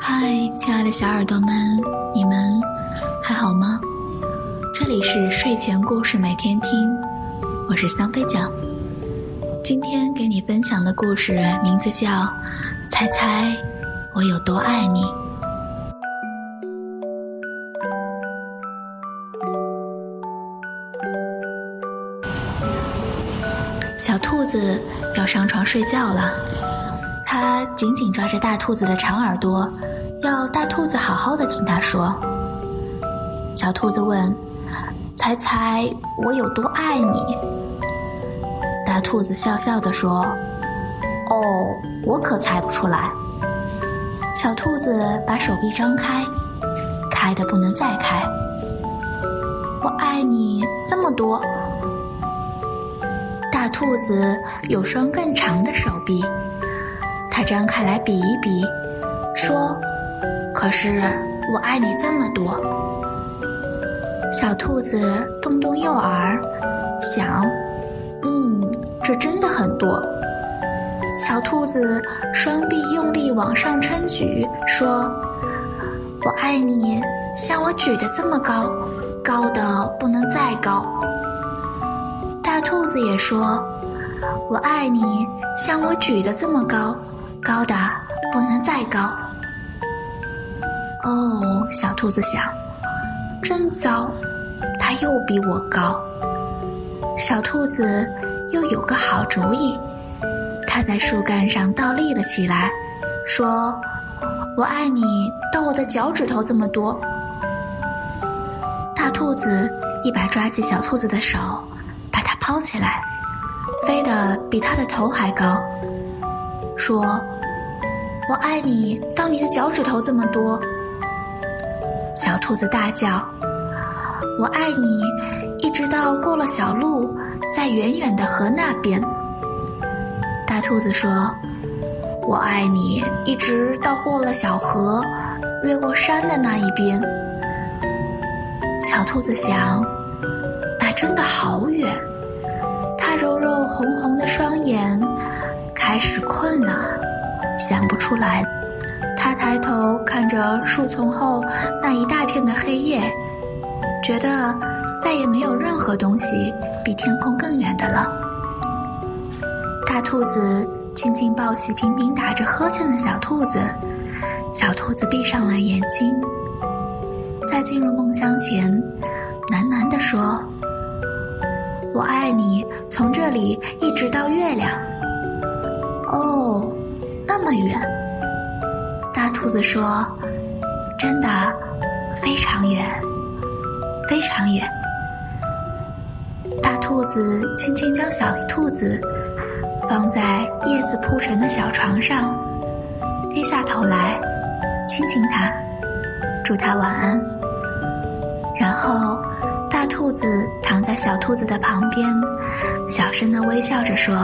嗨，亲爱的小耳朵们，你们还好吗？这里是睡前故事每天听，我是香妃酱。今天给你分享的故事名字叫《猜猜我有多爱你》。小兔子要上床睡觉了，紧紧抓着大兔子的长耳朵，要大兔子好好的听它说。小兔子问：“猜猜我有多爱你？”大兔子笑笑的说：“哦，我可猜不出来。”小兔子把手臂张开，开的不能再开。我爱你这么多。大兔子有双更长的手臂，它张开来比一比，说：“可是我爱你这么多。”小兔子动动右耳，想：“嗯，这真的很多。”小兔子双臂用力往上撑举，说：“我爱你，像我举的这么高，高的不能再高。”大兔子也说：“我爱你，像我举的这么高，高的不能再高。”哦，小兔子想，真糟，它又比我高。小兔子又有个好主意，它在树干上倒立了起来，说：“我爱你到我的脚趾头这么多。”大兔子一把抓起小兔子的手。把它抛起来，飞得比它的头还高。说：“我爱你到你的脚趾头这么多。”小兔子大叫：“我爱你，一直到过了小路，在远远的河那边。”大兔子说：“我爱你，一直到过了小河，越过山的那一边。”小兔子想：“那真的好远。”它揉揉红红的双眼，开始困了，想不出来。他抬头看着树丛后那一大片的黑夜，觉得再也没有任何东西比天空更远的了。大兔子轻轻抱起频频打着呵欠的小兔子，小兔子闭上了眼睛，在进入梦乡前，喃喃地说。我爱你，从这里一直到月亮。哦，那么远。大兔子说：“真的，非常远，非常远。”大兔子轻轻将小兔子放在叶子铺成的小床上，低下头来亲亲它，祝它晚安，然后。大兔子躺在小兔子的旁边，小声的微笑着说：“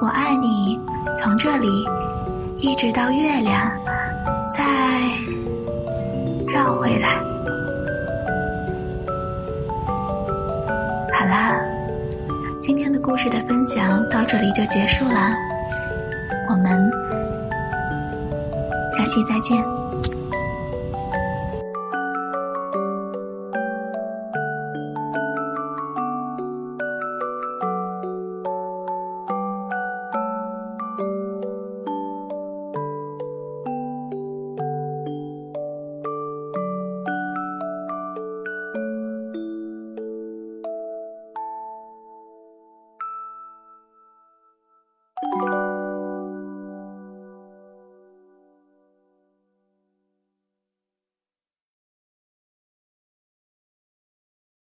我爱你，从这里一直到月亮，再绕回来。”好啦，今天的故事的分享到这里就结束了，我们下期再见。